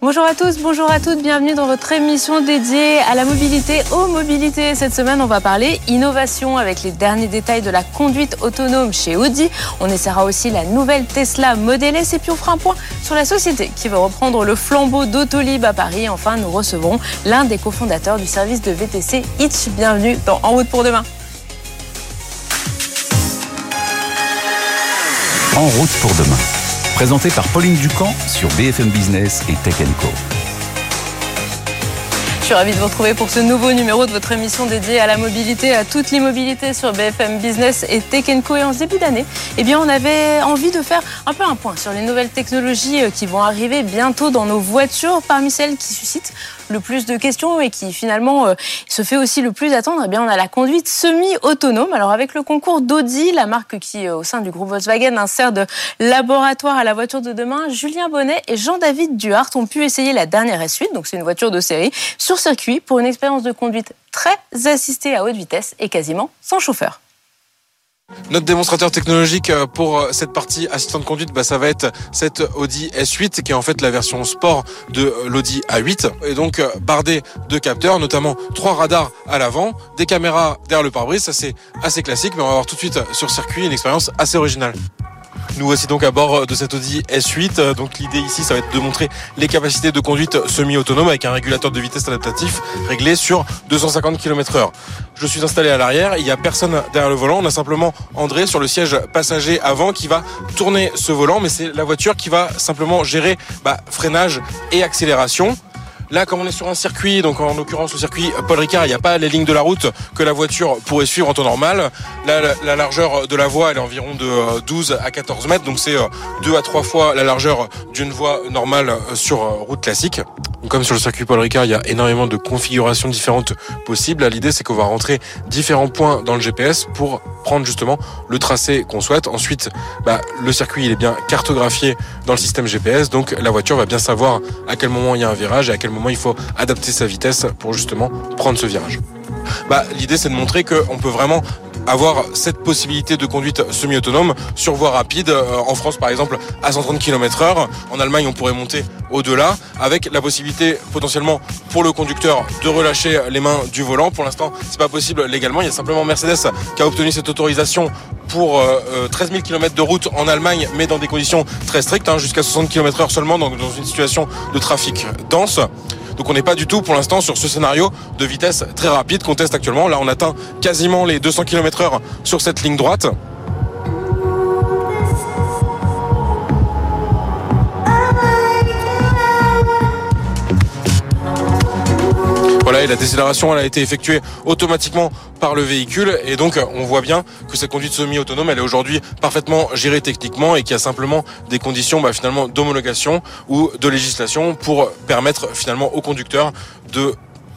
Bonjour à tous, bonjour à toutes, bienvenue dans votre émission dédiée à la mobilité, aux mobilités. Cette semaine, on va parler innovation avec les derniers détails de la conduite autonome chez Audi. On essaiera aussi la nouvelle Tesla Model S et puis on fera un point sur la société qui va reprendre le flambeau d'Autolib à Paris. Enfin, nous recevrons l'un des cofondateurs du service de VTC Hitch. Bienvenue dans En route pour demain. En route pour demain présenté par Pauline Ducamp sur BFM Business et Tech Co. Je suis ravie de vous retrouver pour ce nouveau numéro de votre émission dédiée à la mobilité, à toute l'immobilité sur BFM Business et Tech Co. Et en ce début d'année, eh on avait envie de faire un peu un point sur les nouvelles technologies euh, qui vont arriver bientôt dans nos voitures, parmi celles qui suscitent le plus de questions et qui finalement euh, se fait aussi le plus attendre, eh bien, on a la conduite semi-autonome. Alors avec le concours d'Audi, la marque qui au sein du groupe Volkswagen insère de laboratoire à la voiture de demain, Julien Bonnet et Jean-David Duhart ont pu essayer la dernière S8, donc c'est une voiture de série, sur circuit pour une expérience de conduite très assistée à haute vitesse et quasiment sans chauffeur. Notre démonstrateur technologique euh, pour euh, cette partie assistant de conduite, bah, ça va être cette Audi S8 qui est en fait la version sport de euh, l'Audi A8 et donc bardé de capteurs, notamment trois radars à l'avant, des caméras derrière le pare-brise, ça c'est assez classique mais on va voir tout de suite sur circuit une expérience assez originale. Nous voici donc à bord de cette Audi S8. Donc l'idée ici, ça va être de montrer les capacités de conduite semi-autonome avec un régulateur de vitesse adaptatif réglé sur 250 km/h. Je suis installé à l'arrière, il n'y a personne derrière le volant. On a simplement André sur le siège passager avant qui va tourner ce volant, mais c'est la voiture qui va simplement gérer bah, freinage et accélération. Là, comme on est sur un circuit, donc en l'occurrence au circuit Paul Ricard, il n'y a pas les lignes de la route que la voiture pourrait suivre en temps normal. Là, la, largeur de la voie, elle est environ de 12 euh, à 14 mètres, donc c'est euh, deux à trois fois la largeur d'une voie normale euh, sur route classique. Comme sur le circuit Paul Ricard, il y a énormément de configurations différentes possibles. L'idée, c'est qu'on va rentrer différents points dans le GPS pour prendre justement le tracé qu'on souhaite. Ensuite, bah, le circuit, il est bien cartographié dans le système GPS, donc la voiture va bien savoir à quel moment il y a un virage et à quel moment il faut adapter sa vitesse pour justement prendre ce virage. Bah, l'idée c'est de montrer qu'on peut vraiment avoir cette possibilité de conduite semi-autonome sur voie rapide. Euh, en France, par exemple, à 130 km heure. En Allemagne, on pourrait monter au-delà avec la possibilité potentiellement pour le conducteur de relâcher les mains du volant. Pour l'instant, c'est pas possible légalement. Il y a simplement Mercedes qui a obtenu cette autorisation pour 13 000 km de route en Allemagne, mais dans des conditions très strictes, hein, jusqu'à 60 km heure seulement, donc dans une situation de trafic dense. Donc on n'est pas du tout pour l'instant sur ce scénario de vitesse très rapide qu'on teste actuellement. Là on atteint quasiment les 200 km heure sur cette ligne droite. La décélération a été effectuée automatiquement par le véhicule. Et donc on voit bien que cette conduite semi-autonome est aujourd'hui parfaitement gérée techniquement et qu'il y a simplement des conditions bah, finalement d'homologation ou de législation pour permettre finalement aux conducteurs de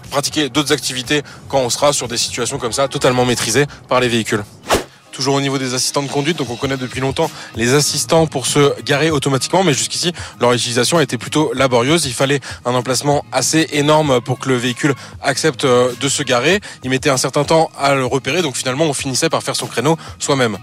pratiquer d'autres activités quand on sera sur des situations comme ça totalement maîtrisées par les véhicules toujours au niveau des assistants de conduite. Donc on connaît depuis longtemps les assistants pour se garer automatiquement, mais jusqu'ici leur utilisation été plutôt laborieuse. Il fallait un emplacement assez énorme pour que le véhicule accepte euh, de se garer. Il mettait un certain temps à le repérer, donc finalement on finissait par faire son créneau soi-même.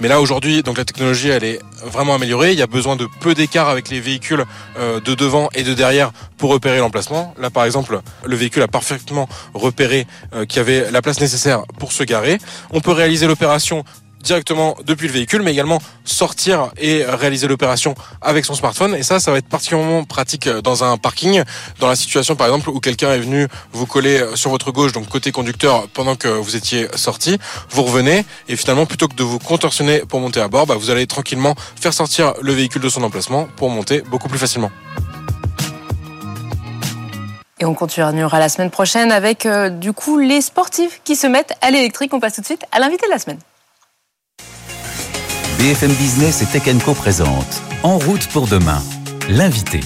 Mais là aujourd'hui, donc la technologie elle est vraiment améliorée. Il y a besoin de peu d'écart avec les véhicules euh, de devant et de derrière pour repérer l'emplacement. Là par exemple, le véhicule a parfaitement repéré euh, qu'il y avait la place nécessaire pour se garer. On peut réaliser l'opération directement depuis le véhicule, mais également sortir et réaliser l'opération avec son smartphone. Et ça, ça va être particulièrement pratique dans un parking, dans la situation par exemple où quelqu'un est venu vous coller sur votre gauche, donc côté conducteur, pendant que vous étiez sorti. Vous revenez et finalement, plutôt que de vous contorsionner pour monter à bord, bah, vous allez tranquillement faire sortir le véhicule de son emplacement pour monter beaucoup plus facilement. Et on continuera la semaine prochaine avec euh, du coup les sportifs qui se mettent à l'électrique. On passe tout de suite à l'invité de la semaine. BFM Business et Tech Co présente En route pour demain, l'invité.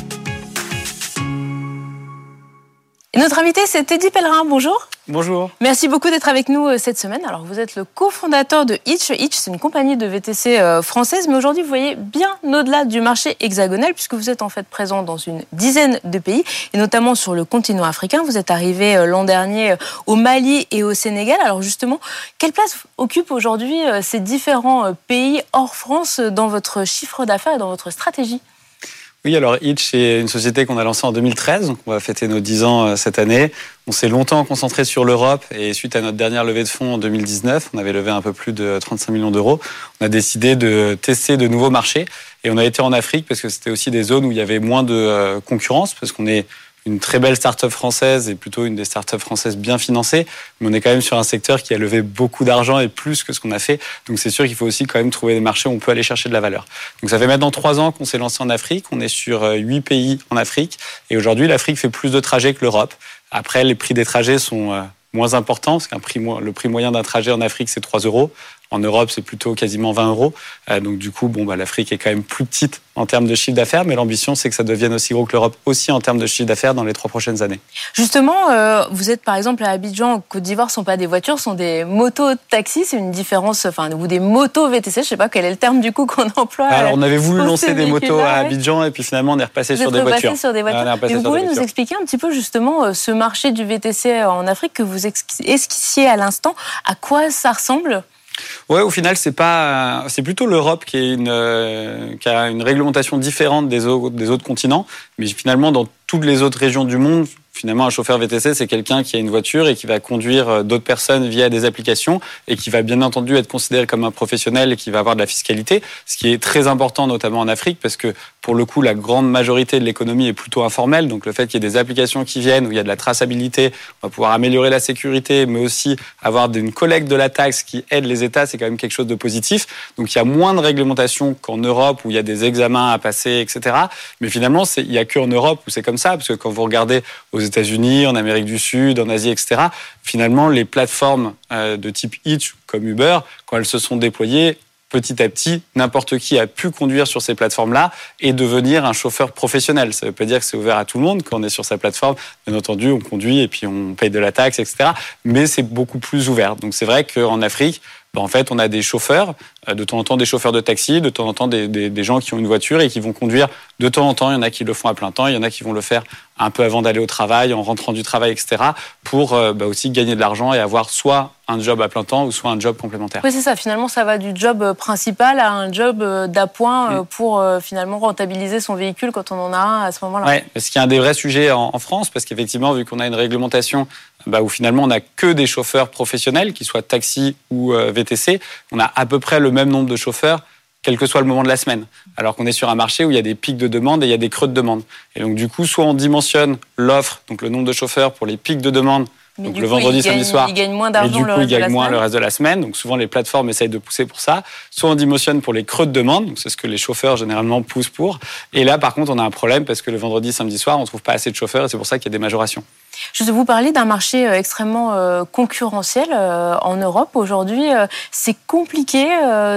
Et notre invité, c'est Teddy Pellerin. Bonjour. Bonjour. Merci beaucoup d'être avec nous euh, cette semaine. Alors, vous êtes le cofondateur de Hitch. Hitch, c'est une compagnie de VTC euh, française, mais aujourd'hui, vous voyez bien au-delà du marché hexagonal, puisque vous êtes en fait présent dans une dizaine de pays, et notamment sur le continent africain. Vous êtes arrivé euh, l'an dernier au Mali et au Sénégal. Alors, justement, quelle place occupent aujourd'hui ces différents pays hors France dans votre chiffre d'affaires et dans votre stratégie? Oui, alors Hitch, c'est une société qu'on a lancée en 2013, donc on va fêter nos 10 ans euh, cette année. On s'est longtemps concentré sur l'Europe et suite à notre dernière levée de fonds en 2019, on avait levé un peu plus de 35 millions d'euros, on a décidé de tester de nouveaux marchés et on a été en Afrique parce que c'était aussi des zones où il y avait moins de euh, concurrence parce qu'on est une très belle start-up française et plutôt une des start-up françaises bien financées, mais on est quand même sur un secteur qui a levé beaucoup d'argent et plus que ce qu'on a fait. Donc c'est sûr qu'il faut aussi quand même trouver des marchés où on peut aller chercher de la valeur. Donc ça fait maintenant trois ans qu'on s'est lancé en Afrique. On est sur euh, huit pays en Afrique et aujourd'hui l'Afrique fait plus de trajets que l'Europe. Après, les prix des trajets sont euh, moins importants parce qu'un prix, le prix moyen d'un trajet en Afrique c'est 3 euros. En Europe, c'est plutôt quasiment 20 euros. Euh, donc du coup, bon, bah, l'Afrique est quand même plus petite en termes de chiffre d'affaires, mais l'ambition, c'est que ça devienne aussi gros que l'Europe aussi en termes de chiffre d'affaires dans les trois prochaines années. Justement, euh, vous êtes par exemple à Abidjan, Côte d'Ivoire, ce ne sont pas des voitures, ce sont des motos-taxis. C'est une différence, enfin, ou des motos VTC, je ne sais pas quel est le terme du coup qu'on emploie. Alors, on avait voulu lancer des motos à Abidjan et puis finalement, on est repassé sur des voitures. Sur des voitures. vous pouvez nous expliquer un petit peu justement euh, ce marché du VTC en Afrique que vous esquissiez à l'instant. À quoi ça ressemble? Ouais, au final, c'est pas, c'est plutôt l'Europe qui, euh, qui a une réglementation différente des autres, des autres continents. Mais finalement, dans toutes les autres régions du monde, Finalement, un chauffeur VTC, c'est quelqu'un qui a une voiture et qui va conduire euh, d'autres personnes via des applications et qui va bien entendu être considéré comme un professionnel et qui va avoir de la fiscalité, ce qui est très important notamment en Afrique parce que pour le coup, la grande majorité de l'économie est plutôt informelle. Donc le fait qu'il y ait des applications qui viennent où il y a de la traçabilité, on va pouvoir améliorer la sécurité, mais aussi avoir une collecte de la taxe qui aide les États, c'est quand même quelque chose de positif. Donc il y a moins de réglementation qu'en Europe où il y a des examens à passer, etc. Mais finalement, il n'y a qu'en Europe où c'est comme ça, parce que quand vous regardez aux États-Unis, en Amérique du Sud, en Asie, etc. Finalement, les plateformes euh, de type Hitch comme Uber, quand elles se sont déployées, petit à petit, n'importe qui a pu conduire sur ces plateformes-là et devenir un chauffeur professionnel. Ça ne veut pas dire que c'est ouvert à tout le monde. Quand on est sur sa plateforme, bien entendu, on conduit et puis on paye de la taxe, etc. Mais c'est beaucoup plus ouvert. Donc c'est vrai qu'en Afrique, ben, en fait, on a des chauffeurs, euh, de temps en temps des chauffeurs de taxi, de temps en temps des, des, gens qui ont une voiture et qui vont conduire de temps en temps. Il y en a qui le font à plein temps, il y en a qui vont le faire un peu avant d'aller au travail, en rentrant du travail, etc. pour euh, bah, aussi gagner de l'argent et avoir soit un job à plein temps ou soit un job complémentaire. Oui, c'est ça. Finalement, ça va du job euh, principal à un job d'appoint pour finalement rentabiliser son véhicule quand on en a un à ce moment-là. Oui, ce qui est un des vrais sujets en, en France, parce qu'effectivement, vu qu'on a une réglementation bah, où finalement on n'a que des chauffeurs professionnels, qu'ils soient taxi ou euh, On a à peu près le même nombre de chauffeurs quel que soit le moment de la semaine. Alors qu'on est sur un marché où il y a des pics de demande et il y a des creux de demande. Et donc du coup, soit on dimensionne l'offre, donc le nombre de chauffeurs pour les pics de demande, donc le vendredi, samedi soir. Ils gagnent moins d'argent le reste ils moins le reste de la semaine. Donc souvent les plateformes essayent de pousser pour ça. Soit on dimensionne pour les creux de demande, donc c'est ce que les chauffeurs généralement poussent pour. Et là par contre on a un problème parce que le vendredi, samedi soir, on trouve pas assez de chauffeurs et c'est pour ça qu'il y a des majorations. Je vais vous parler d'un marché euh, extrêmement euh, concurrentiel euh, en Europe. Aujourd'hui, c'est compliqué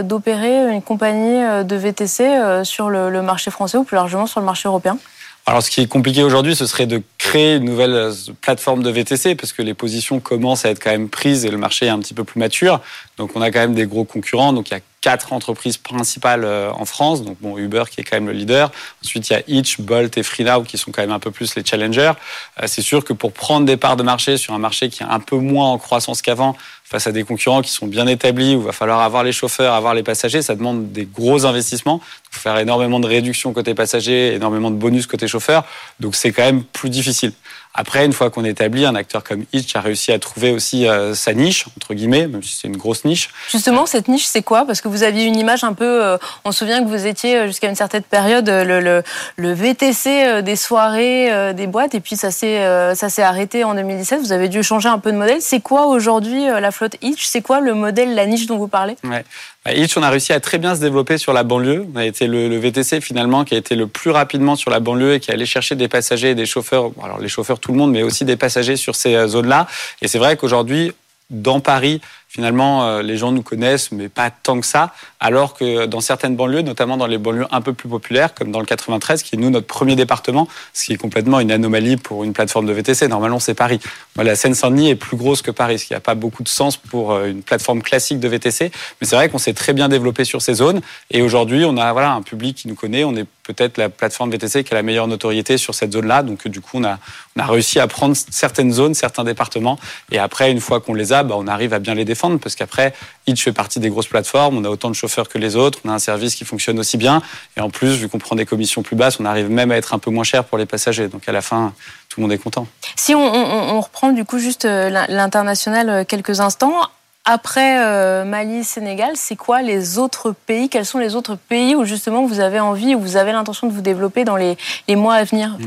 d'opérer une compagnie de VTC sur le marché français ou plus largement sur le marché européen. Alors, ce qui est compliqué aujourd'hui, ce serait de créer une nouvelle plateforme de VTC parce que les positions commencent à être quand même prises et le marché est un petit peu plus mature. Donc, on a quand même des gros concurrents. Donc, il y a quatre entreprises principales euh, en France. Donc, bon, Uber qui est quand même le leader. Ensuite, il y a Hitch, Bolt et FreeNow qui sont quand même un peu plus les challengers. Euh, c'est sûr que pour prendre des parts de marché sur un marché qui est un peu moins en croissance qu'avant, face à des concurrents qui sont bien établis, où il va falloir avoir les chauffeurs, avoir les passagers, ça demande des gros investissements. Il faut faire énormément de réduction côté passagers, énormément de bonus côté chauffeur. Donc c'est quand même plus difficile. Après, une fois qu'on est établi, un acteur comme Hitch a réussi à trouver aussi euh, sa niche, entre guillemets, même si c'est une grosse niche. Justement, cette niche, c'est quoi? Parce que vous aviez une image un peu... Euh, on se souvient que vous étiez euh, jusqu'à une certaine période le, le, le VTC des soirées, des boîtes, et puis ça s'est arrêté en 2017. Vous avez dû changer un peu de modèle. C'est quoi aujourd'hui la flotte Hitch? C'est quoi le modèle, la niche dont vous parlez? Ouais. Bah, Hitch, on a réussi à très bien se développer sur la banlieue. On a été le, VTC finalement qui a été le plus rapidement sur la banlieue et qui allait chercher des passagers et des chauffeurs, alors les chauffeurs tout le monde, mais aussi des passagers sur ces euh, zones-là. Et c'est vrai qu'aujourd'hui, dans Paris, finalement, euh, les gens nous connaissent, mais pas tant que ça. Alors que dans certaines banlieues, notamment dans les banlieues un peu plus populaires, comme dans le 93, qui est nous notre premier département, ce qui est complètement une anomalie pour une plateforme de VTC. Normalement, c'est Paris. la Seine-Saint-Denis est plus grosse que Paris, ce qui n'a pas beaucoup de sens pour euh, une plateforme classique de VTC. Mais c'est vrai qu'on s'est très bien développé sur ces zones. Et aujourd'hui, on a voilà un public qui nous connaît. On est peut-être la plateforme VTC qui a la meilleure notoriété sur cette zone-là. Donc du coup, on a, réussi à prendre certaines zones, certains départements. Et après, une fois qu'on les a, bah, on arrive à bien les défendre défendre parce qu'après, Hitch fait partie des grosses plateformes, on a autant de chauffeurs que les autres, on a un service qui fonctionne aussi bien. Et en plus, vu qu'on prend des commissions plus basses, on arrive même à être un peu moins cher pour les passagers. Donc à la fin, tout le monde est content. Si on, reprend du coup juste euh, l'international euh, quelques instants, après euh, Mali, Sénégal, c'est quoi les autres pays? Quels sont les autres pays où justement vous avez envie, où vous avez l'intention de vous développer dans les, mois à venir?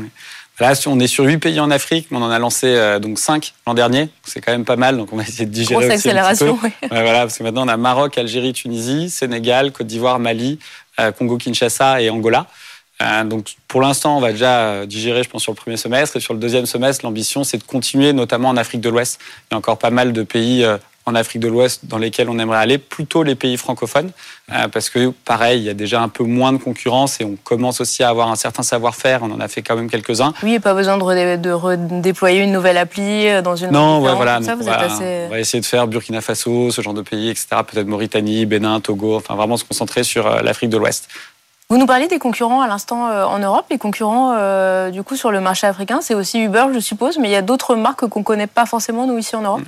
Là, on est sur huit pays en Afrique, mais on en a lancé euh, donc cinq l'an dernier. C'est quand même pas mal, donc on va essayer de digérer Grosse accélération, Oui. voilà, parce que maintenant on a Maroc, Algérie, Tunisie, Sénégal, Côte d'Ivoire, Mali, euh, Congo-Kinshasa et Angola. donc pour l'instant, on va déjà digérer, je pense, sur le premier semestre. Et sur le deuxième semestre, l'ambition, c'est de continuer, notamment en Afrique de l'Ouest. Il y a encore pas mal de pays en Afrique de l'Ouest dans lesquels on aimerait aller, plutôt les pays francophones, euh, parce que pareil, il y a déjà un peu moins de concurrence et on commence aussi à avoir un certain savoir-faire. On en a fait quand même quelques-uns. Oui, et pas besoin de, redéployer une nouvelle appli euh, dans une. Non, ouais, voilà. Ça, vous êtes assez... On va essayer de faire Burkina Faso, ce genre de pays, etc. Peut-être Mauritanie, Bénin, Togo. Enfin, vraiment se concentrer sur euh, l'Afrique de l'Ouest. Vous nous parliez des concurrents à l'instant en Europe. Les concurrents, du coup, sur le marché africain, c'est aussi Uber, je suppose, mais il y a d'autres marques qu'on ne connaît pas forcément, nous, ici en Europe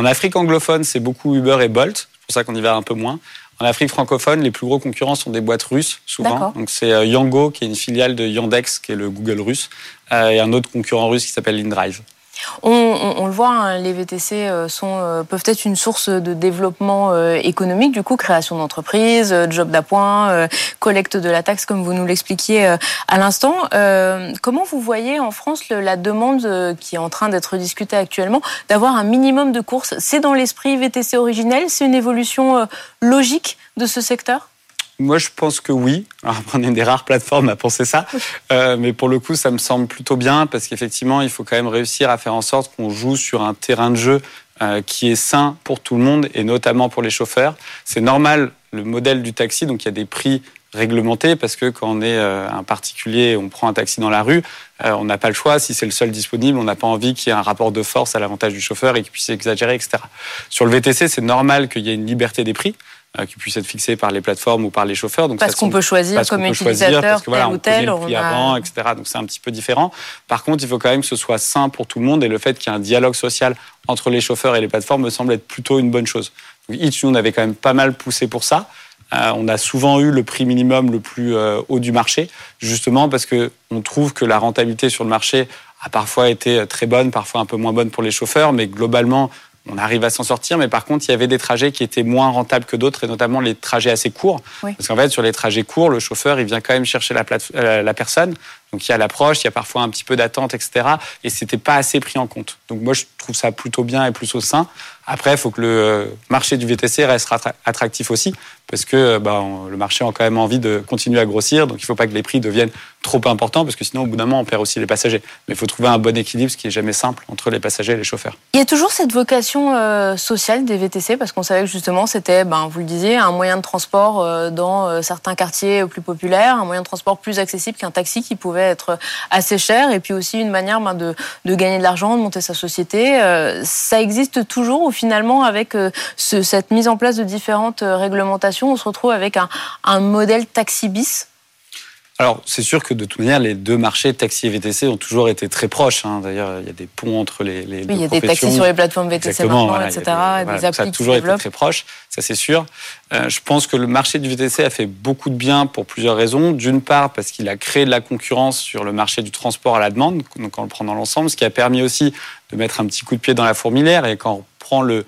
en Afrique anglophone, c'est beaucoup Uber et Bolt. C'est pour ça qu'on y va un peu moins. En Afrique francophone, les plus gros concurrents sont des boîtes russes, souvent. Donc c'est euh, Yango, qui est une filiale de Yandex, qui est le Google russe, euh, et un autre concurrent russe qui s'appelle InDrive. On, le voit, hein, les VTC euh, sont, euh, peuvent être une source de développement euh, économique, du coup, création d'entreprises, job d'appoint, collecte de la taxe, comme vous nous l'expliquiez à l'instant. comment vous voyez en France la demande qui est en train d'être discutée actuellement d'avoir un minimum de courses? C'est dans l'esprit VTC originel? C'est une évolution logique de ce secteur? Moi, je pense que oui. on est une des rares plateformes à penser ça. Euh, mais pour le coup, ça me semble plutôt bien parce qu'effectivement, il faut quand même réussir à faire en sorte qu'on joue sur un terrain de jeu euh, qui est sain pour tout le monde et notamment pour les chauffeurs. C'est normal, le modèle du taxi, donc il y a des prix réglementés parce que quand on est euh, un particulier, on prend un taxi dans la rue, on n'a pas le choix. Si c'est le seul disponible, on n'a pas envie qu'il y ait un rapport de force à l'avantage du chauffeur et qu'il puisse exagérer, etc. Sur le VTC, c'est normal qu'il y ait une liberté des prix. Euh, qui puisse être fixé par les plateformes ou par les chauffeurs. Donc parce qu'on peut choisir comme utilisateur parce que, voilà, tel ou tel. Le prix avant, etc. Donc c'est un petit peu différent. Par contre, il faut quand même que ce soit sain pour tout le monde et le fait qu'il y ait un dialogue social entre les chauffeurs et les plateformes me semble être plutôt une bonne chose. Donc Hitch, nous, on avait quand même pas mal poussé pour ça. Euh, on a souvent eu le prix minimum le plus euh, haut du marché, justement parce que on trouve que la rentabilité sur le marché a parfois été très bonne, parfois un peu moins bonne pour les chauffeurs, mais globalement, on arrive à s'en sortir, mais par contre, il y avait des trajets qui étaient moins rentables que d'autres, et notamment les trajets assez courts. Parce qu'en fait, sur les trajets courts, le chauffeur, il vient quand même chercher la, euh, la personne. Donc il y a l'approche, il y a parfois un petit peu d'attente, etc. Et c'était pas assez pris en compte. Donc moi, je trouve ça plutôt bien et plus au sein. Après, il faut que le euh, marché du VTC reste attractif aussi, parce que euh, bah, le marché a quand même envie de continuer à grossir, donc il ne faut pas que les prix deviennent trop importants, parce que sinon, au bout d'un moment, on perd aussi les passagers. Mais il faut trouver un bon équilibre, ce qui est jamais simple, entre les passagers et les chauffeurs. Il y a toujours cette vocation euh, sociale des VTC, parce qu'on savait que justement, c'était, ben, vous le disiez, un moyen de transport dans certains quartiers plus populaires, un moyen de transport plus accessible qu'un taxi qui pouvait être assez cher, et puis aussi une manière ben, de, gagner de l'argent, de monter sa société. ça existe toujours au finalement, avec euh, cette mise en place de différentes euh, réglementations, on se retrouve avec un, un modèle taxi bis alors, c'est sûr que de toute manière, les deux marchés, taxi et VTC, ont toujours été très proches. Hein. D'ailleurs, il y a des ponts entre les, les oui, il y a des taxis sur les plateformes VTC maintenant, etc. Des, ça a toujours été très proche, ça c'est sûr. Euh, je pense que le marché du VTC a fait beaucoup de bien pour plusieurs raisons. D'une part, parce qu'il a créé de la concurrence sur le marché du transport à la demande, donc on le prend dans l'ensemble, ce qui a permis aussi de mettre un petit coup de pied dans la fourmilière. Et quand on prend le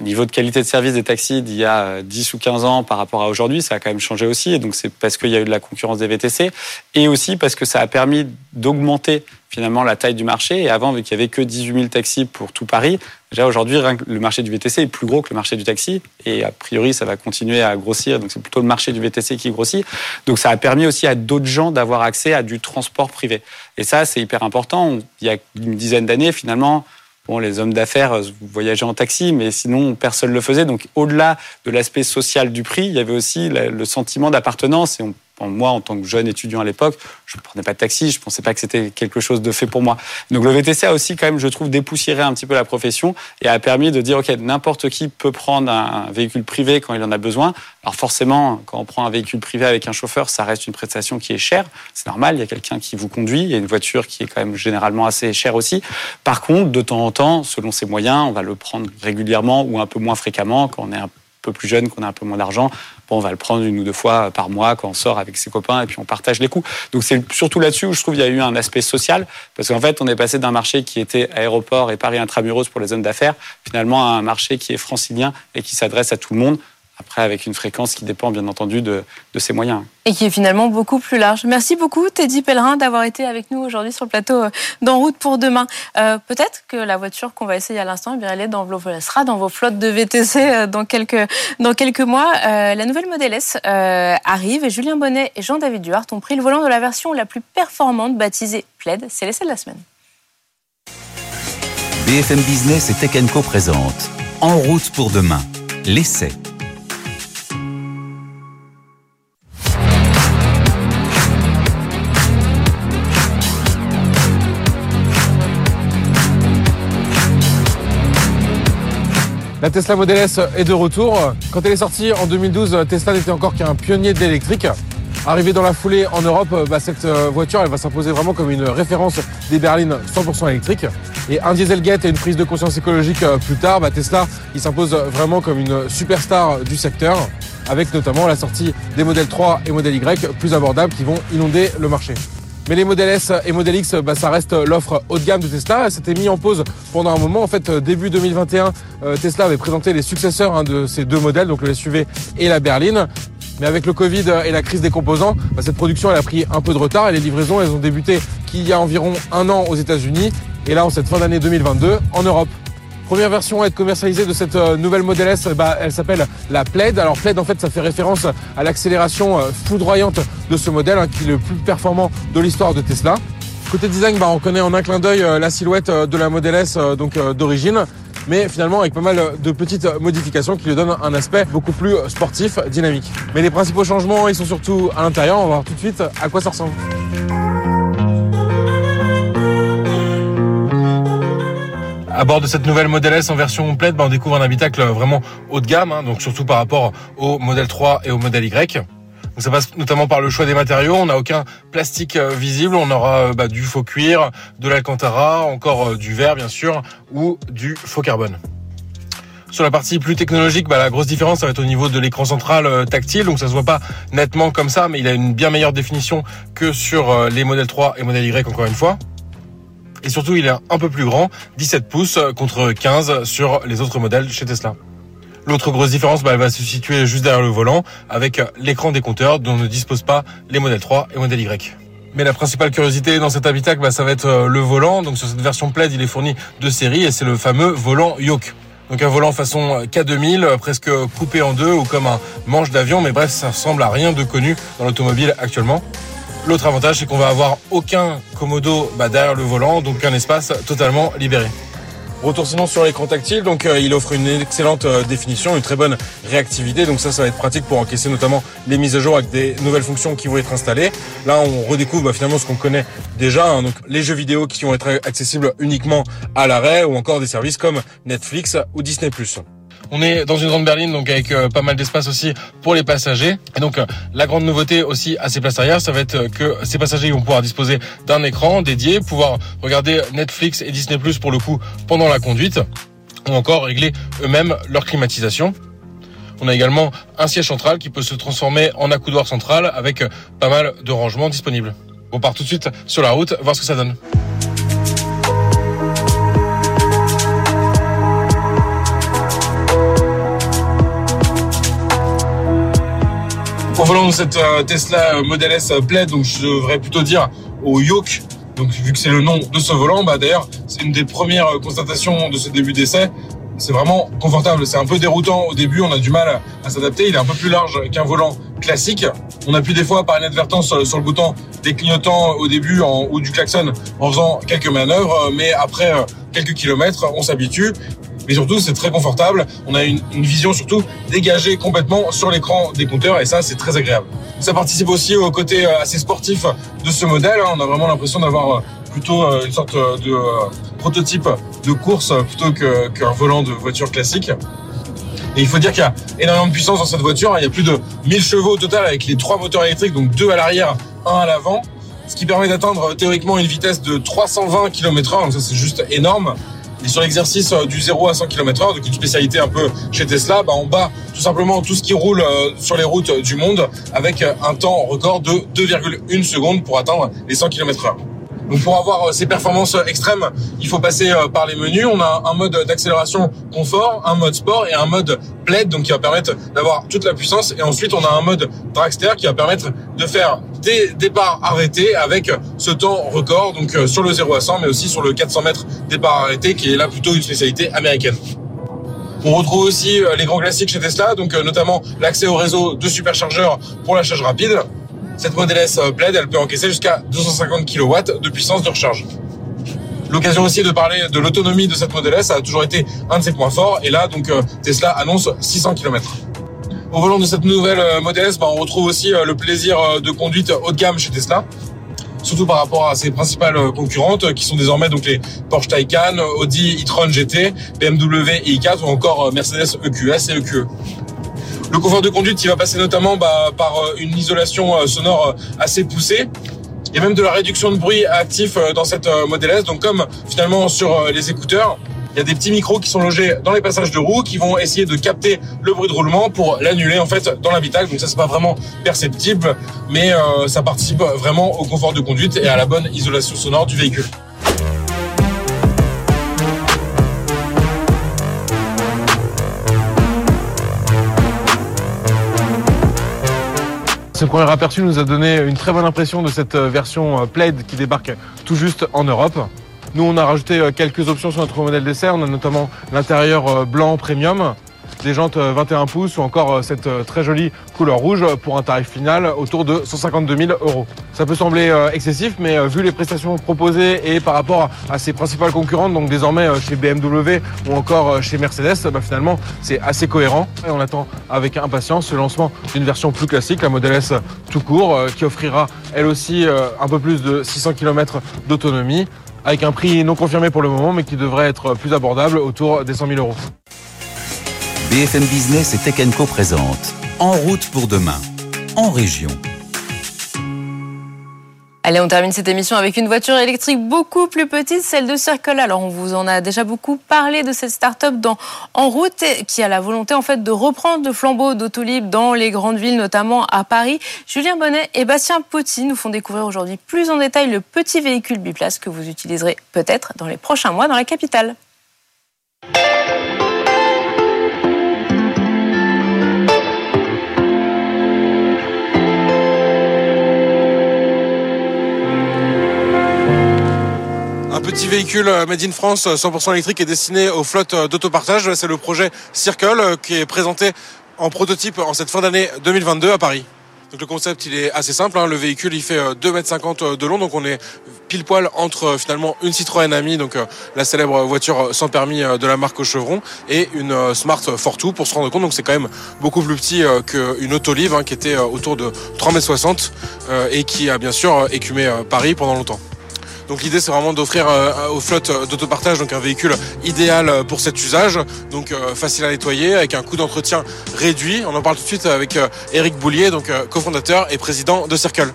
niveau de qualité de service des taxis d'il y a 10 ou 15 ans par rapport à aujourd'hui, ça a quand même changé aussi. Et donc, c'est parce qu'il y a eu de la concurrence des VTC et aussi parce que ça a permis d'augmenter finalement la taille du marché. Et avant, vu qu'il y avait que 18 000 taxis pour tout Paris, déjà aujourd'hui, le marché du VTC est plus gros que le marché du taxi. Et a priori, ça va continuer à grossir. Donc, c'est plutôt le marché du VTC qui grossit. Donc, ça a permis aussi à d'autres gens d'avoir accès à du transport privé. Et ça, c'est hyper important. Il y a une dizaine d'années, finalement, Bon, les hommes d'affaires euh, voyageaient en taxi, mais sinon personne ne le faisait. Donc, au-delà de l'aspect social du prix, il y avait aussi le sentiment d'appartenance moi, en tant que jeune étudiant à l'époque, je ne prenais pas de taxi, je ne pensais pas que c'était quelque chose de fait pour moi. Donc le VTC a aussi quand même, je trouve, dépoussiéré un petit peu la profession et a permis de dire, OK, n'importe qui peut prendre un véhicule privé quand il en a besoin. Alors forcément, quand on prend un véhicule privé avec un chauffeur, ça reste une prestation qui est chère. C'est normal, il y a quelqu'un qui vous conduit, il y a une voiture qui est quand même généralement assez chère aussi. Par contre, de temps en temps, selon ses moyens, on va le prendre régulièrement ou un peu moins fréquemment quand on est un plus jeune, qu'on a un peu moins d'argent. Bon, on va le prendre une ou deux fois par mois quand on sort avec ses copains et puis on partage les coûts. Donc c'est surtout là-dessus où je trouve qu'il y a eu un aspect social parce qu'en fait on est passé d'un marché qui était aéroport et Paris intramuros pour les zones d'affaires finalement à un marché qui est francilien et qui s'adresse à tout le monde. Après, avec une fréquence qui dépend bien entendu de, ses moyens. Et qui est finalement beaucoup plus large. Merci beaucoup Teddy Pellerin d'avoir été avec nous aujourd'hui sur le plateau euh, d'En route pour demain. Euh, peut-être que la voiture qu'on va essayer à l'instant, eh bien, elle, est dans vos, sera dans vos flottes de VTC euh, dans quelques, dans quelques mois. la nouvelle Model S arrive et Julien Bonnet et Jean-David Duhart ont pris le volant de la version la plus performante baptisée Plaid. C'est l'essai de la semaine. BFM Business et Tech Co présente En route pour demain, l'essai. La Tesla Model S est de retour. Quand elle est sortie en 2012, Tesla n'était encore qu'un pionnier de l'électrique. Arrivée dans la foulée en Europe, bah, cette euh, voiture va s'imposer vraiment comme une référence des berlines 100% électriques. Et un Dieselgate et une prise de conscience écologique euh, plus tard, bah, Tesla il s'impose vraiment comme une superstar du secteur, avec notamment la sortie des modèles 3 et modèles Y plus abordables qui vont inonder le marché. Mais les modèles S et Model X, bah, ça reste l'offre haut de gamme de Tesla. C'était mis en pause pendant un moment. En fait, début 2021, euh, Tesla avait présenté les successeurs hein, de ces deux modèles, donc le SUV et la berline. Mais avec le Covid et la crise des composants, bah, cette production elle a pris un peu de retard et les livraisons elles ont débuté qu'il y a environ un an aux États-Unis et là en cette fin d'année 2022 en Europe. Première version à être commercialisée de cette euh, nouvelle Model S, bah, elle s'appelle la Plaid. Alors Plaid, en fait, ça fait référence à l'accélération euh, foudroyante de ce modèle, hein, qui est le plus performant de l'histoire de Tesla. Côté design, bah, on connaît en un clin d'œil euh, la silhouette de la Model S donc d'origine, mais finalement avec pas mal de petites modifications qui lui donnent un aspect beaucoup plus sportif, dynamique. Mais les principaux changements, ils sont surtout à l'intérieur. On va voir tout de suite à quoi ça ressemble. À bord de cette nouvelle Model S en version complète, bah, on découvre un habitacle vraiment haut de gamme, hein, donc surtout par rapport au modèle 3 et au modèle Y. Ça passe notamment par le choix des matériaux. On n'a aucun plastique euh, visible. On aura euh, bah, du faux cuir, de l'alcantara, encore euh, du verre bien sûr, ou du faux carbone. Sur la partie plus technologique, bah, la grosse différence ça va être au niveau de l'écran central tactile, donc ça se voit pas nettement comme ça, mais il a une bien meilleure définition que sur les modèles 3 et modèle Y encore une fois. Et surtout, il est un peu plus grand, 17 pouces contre 15 sur les autres modèles chez Tesla. L'autre grosse différence, bah, elle va se situer juste derrière le volant, avec l'écran des compteurs dont ne disposent pas les modèles 3 et modèle Y. Mais la principale curiosité dans cet habitacle, bah, ça va être euh, le volant. Donc sur cette version Plaid, il est fourni de série et c'est le fameux volant Yoke. Donc un volant façon K2000, presque coupé en deux ou comme un manche d'avion, mais bref, ça ressemble à rien de connu dans l'automobile actuellement. L'autre avantage, c'est qu'on va avoir aucun commodo bah, derrière le volant, donc un espace totalement libéré. Retour sinon sur l'écran tactile, donc euh, il offre une excellente euh, définition, une très bonne réactivité, donc ça, ça va être pratique pour encaisser notamment les mises à jour avec des nouvelles fonctions qui vont être installées. Là, on redécouvre bah, finalement ce qu'on connaît déjà, hein, donc les jeux vidéo qui vont être accessibles uniquement à l'arrêt, ou encore des services comme Netflix ou Disney+. On est dans une grande berline, donc avec euh, pas mal d'espace aussi pour les passagers. Et donc euh, la grande nouveauté aussi à ces places arrière, ça va être que ces passagers vont pouvoir disposer d'un écran dédié, pouvoir regarder Netflix et Disney Plus pour le coup pendant la conduite, ou encore régler eux-mêmes leur climatisation. On a également un siège central qui peut se transformer en accoudoir central avec euh, pas mal de rangements disponibles. On part tout de suite sur la route, voir ce que ça donne. Au volant de cette euh, Tesla Model S Plaid, donc je devrais plutôt dire au yoke. Donc vu que c'est le nom de ce volant, bah d'ailleurs c'est une des premières constatations de ce début d'essai. C'est vraiment confortable. C'est un peu déroutant au début, on a du mal à, s'adapter. Il est un peu plus large qu'un volant classique. On appuie des fois par inadvertance sur, le bouton des clignotants au début ou du klaxon en faisant quelques manœuvres, mais après euh, quelques kilomètres, on s'habitue mais surtout c'est très confortable. On a une, vision surtout dégagée complètement sur l'écran des compteurs et ça c'est très agréable. Ça participe aussi au côté euh, assez sportif de ce modèle. hein. On a vraiment l'impression d'avoir euh, plutôt euh, une sorte de prototype de course plutôt qu'un volant de voiture classique. Et il faut dire qu'il y a énormément de puissance dans cette voiture. hein. Il y a plus de 1000 chevaux au total avec les trois moteurs électriques, donc deux à l'arrière, un à l'avant. Ce qui permet d'atteindre théoriquement une vitesse de 320 km/h. Donc ça, c'est juste énorme. Et sur l'exercice euh, du 0 à 100 km/h, donc une spécialité un peu chez Tesla, bah, on bat tout simplement tout ce qui roule euh, sur les routes du monde avec euh, un temps record de 2,1 secondes pour atteindre les 100 km/h. Donc pour avoir ces performances extrêmes, il faut passer par les menus. On a un mode d'accélération confort, un mode sport et un mode plaid, donc qui va permettre d'avoir toute la puissance. Et ensuite, on a un mode dragster qui va permettre de faire des départs arrêtés avec ce temps record, donc euh, sur le 0 à 100, mais aussi sur le 400 mètres départ arrêté, qui est là plutôt une spécialité américaine. On retrouve aussi euh, les grands classiques chez Tesla, donc euh, notamment l'accès au réseau de superchargeurs pour la charge rapide. Cette Model S Plaid, elle peut encaisser jusqu'à 250 kW de puissance de recharge. L'occasion aussi de parler de l'autonomie de cette Model S, ça a toujours été un de ses points forts, et là, donc, Tesla annonce 600 km. Au volant de cette nouvelle euh, Model S, bah, on retrouve aussi euh, le plaisir euh, de conduite haut de gamme chez Tesla surtout par rapport à ses principales concurrentes qui sont désormais donc les Porsche Taycan, Audi e-tron GT, BMW i4 ou encore Mercedes EQS et EQE. Le confort de conduite qui va passer notamment bah, par une isolation sonore assez poussée. Il y a même de la réduction de bruit actif dans cette Model S. Donc comme finalement sur les écouteurs, il y a des petits micros qui sont logés dans les passages de roues qui vont essayer de capter le bruit de roulement pour l'annuler en fait dans l'habitacle. Donc ça c'est pas vraiment perceptible, mais euh, ça participe vraiment au confort de conduite et à la bonne isolation sonore du véhicule. Ce premier aperçu nous a donné une très bonne impression de cette euh, version euh, Plaid qui débarque tout juste en Europe. Nous, on a rajouté euh, quelques options sur notre modèle d'essai. On notamment l'intérieur euh, blanc premium, des jantes euh, 21 pouces ou encore euh, cette très jolie couleur rouge pour un tarif final autour de 152 000 euros. Ça peut sembler excessif, mais vu les prestations proposées et par rapport à ses principales concurrentes, donc désormais chez BMW ou encore chez Mercedes, bah, finalement c'est assez cohérent. Et on attend avec impatience le lancement d'une version plus classique, la Model S tout court, qui offrira elle aussi un peu plus de 600 km d'autonomie avec un prix non confirmé pour le moment, mais qui devrait être plus abordable, autour des 100 000 euros. BFM Business et Tech Co En route pour demain, en région. Allez, on termine cette émission avec une voiture électrique beaucoup plus petite, celle de Circle. Alors, on vous en a déjà beaucoup parlé de cette start-up dans En route, qui a la volonté en fait de reprendre le flambeau d'Autolib dans les grandes villes, notamment à Paris. Julien Bonnet et Bastien Potti nous font découvrir aujourd'hui plus en détail le petit véhicule biplace que vous utiliserez peut-être dans les prochains mois dans la capitale. Un petit véhicule euh, made in France, euh, 100% électrique, est destiné aux flottes euh, d'autopartage. C'est le projet Circle euh, qui est présenté en prototype en cette fin d'année 2022 à Paris. Donc le concept il est assez simple, hein. le véhicule il fait 2,50 m de long, donc on est pile poil entre euh, finalement une Citroën Ami, donc euh, la célèbre voiture sans permis euh, de la marque Chevron, et une euh, Smart Fortwo pour se rendre compte, donc c'est quand même beaucoup plus petit euh, qu'une Autoliv hein, qui était euh, autour de 3,60 m euh, et qui a bien sûr euh, écumé euh, Paris pendant longtemps. Donc l'idée c'est vraiment d'offrir euh, aux flottes d'autopartage donc un véhicule idéal euh, pour cet usage, donc euh, facile à nettoyer avec un coût d'entretien réduit. On en parle tout de suite avec euh, Eric Boulier, donc euh, cofondateur et président de Circle.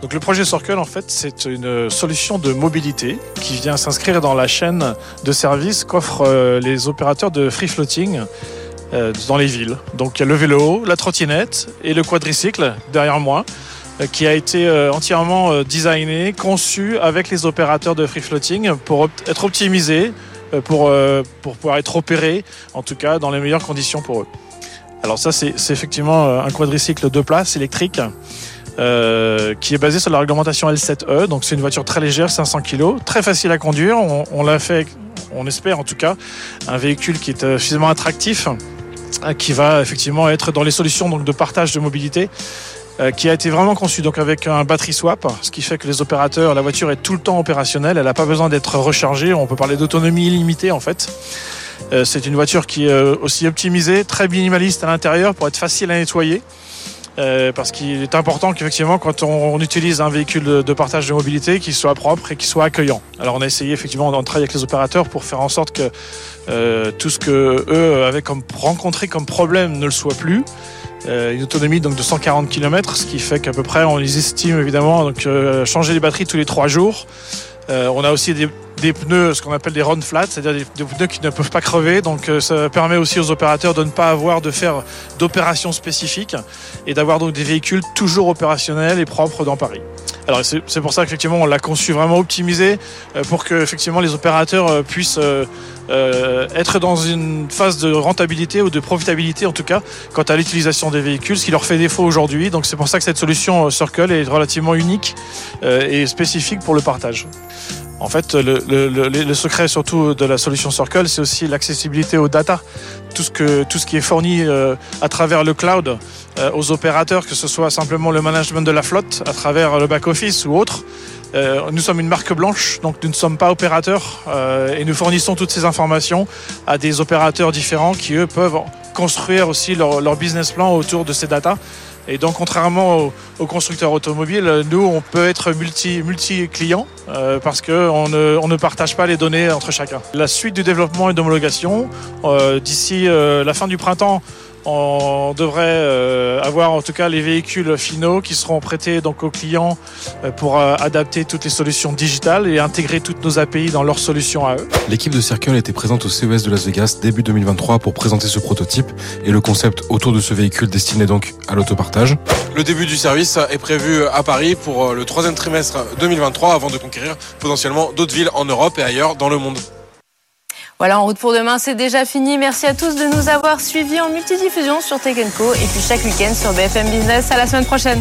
Donc le projet Circle, en fait, c'est une solution de mobilité qui vient s'inscrire dans la chaîne de services qu'offrent euh, les opérateurs de free floating euh, dans les villes. Donc il y a le vélo, la trottinette et le quadricycle derrière moi euh, qui a été euh, entièrement euh, designé, conçu avec les opérateurs de free floating pour être optimisé, euh, pour, euh, pour pouvoir être opéré, en tout cas dans les meilleures conditions pour eux. Alors ça, c'est effectivement euh, un quadricycle deux places électrique euh, qui est basé sur la réglementation L7E. Donc c'est une voiture très légère, 500 kg, très facile à conduire. On, on l'a fait, on espère en tout cas, un véhicule qui est euh, suffisamment attractif, euh, qui va effectivement être dans les solutions donc, de partage de mobilité. Euh, qui a été vraiment conçu donc avec un battery swap, ce qui fait que les opérateurs, la voiture est tout le temps opérationnelle, elle n'a pas besoin d'être rechargée, on peut parler d'autonomie illimitée en fait. Euh, c'est une voiture qui est euh, aussi optimisée, très minimaliste à l'intérieur pour être facile à nettoyer. Parce qu'il est important qu'effectivement, quand on, utilise un véhicule de, partage de mobilité, qu'il soit propre et qu'il soit accueillant. Alors, on a essayé effectivement d'en travailler avec les opérateurs pour faire en sorte que tout ce que eux avaient comme, rencontré comme problème ne le soit plus. Une autonomie donc de 140 km, ce qui fait qu'à peu près on les estime évidemment donc changer les batteries tous les trois jours. on a aussi des, des pneus, ce qu'on appelle des run flat, c'est-à-dire des, pneus qui ne peuvent pas crever. Donc euh, ça permet aussi aux opérateurs de ne pas avoir de faire d'opérations spécifiques et d'avoir donc des véhicules toujours opérationnels et propres dans Paris. Alors c'est pour ça qu'effectivement on l'a conçu vraiment optimisé euh, pour que les opérateurs euh, puissent être dans une phase de rentabilité ou de profitabilité en tout cas quant à l'utilisation des véhicules, ce qui leur fait défaut aujourd'hui. Donc c'est pour ça que cette solution Circle est relativement unique et spécifique pour le partage. En fait, le, secret surtout de la solution Circle, c'est aussi l'accessibilité aux data. Tout ce, qui est fourni euh, à travers le cloud euh, aux opérateurs, que ce soit simplement le management de la flotte à travers le back-office ou autre. Euh, nous sommes une marque blanche, donc nous ne sommes pas opérateurs et nous fournissons toutes ces informations à des opérateurs différents qui, eux, peuvent construire aussi leur, business plan autour de ces data et donc, contrairement aux, constructeurs automobiles, nous, on peut être multi, multi clients euh, parce qu'on ne, partage pas les données entre chacun. La suite du développement et d'homologation, euh, d'ici euh, la fin du printemps, on devrait euh, avoir en tout cas les véhicules finaux qui seront prêtés donc aux clients euh, pour euh, adapter toutes les solutions digitales et intégrer toutes nos API dans leurs solutions à eux. L'équipe de Circle était présente au CES de Las Vegas début 2023 pour présenter ce prototype et le concept autour de ce véhicule destiné donc à l'autopartage. Le début du service est prévu à Paris pour le troisième trimestre 2023 avant de conquérir potentiellement d'autres villes en Europe et ailleurs dans le monde. Voilà, en route pour demain, c'est déjà fini. Merci à tous de nous avoir suivis en multidiffusion sur Tech Co et puis chaque week-end sur BFM Business. À la semaine prochaine.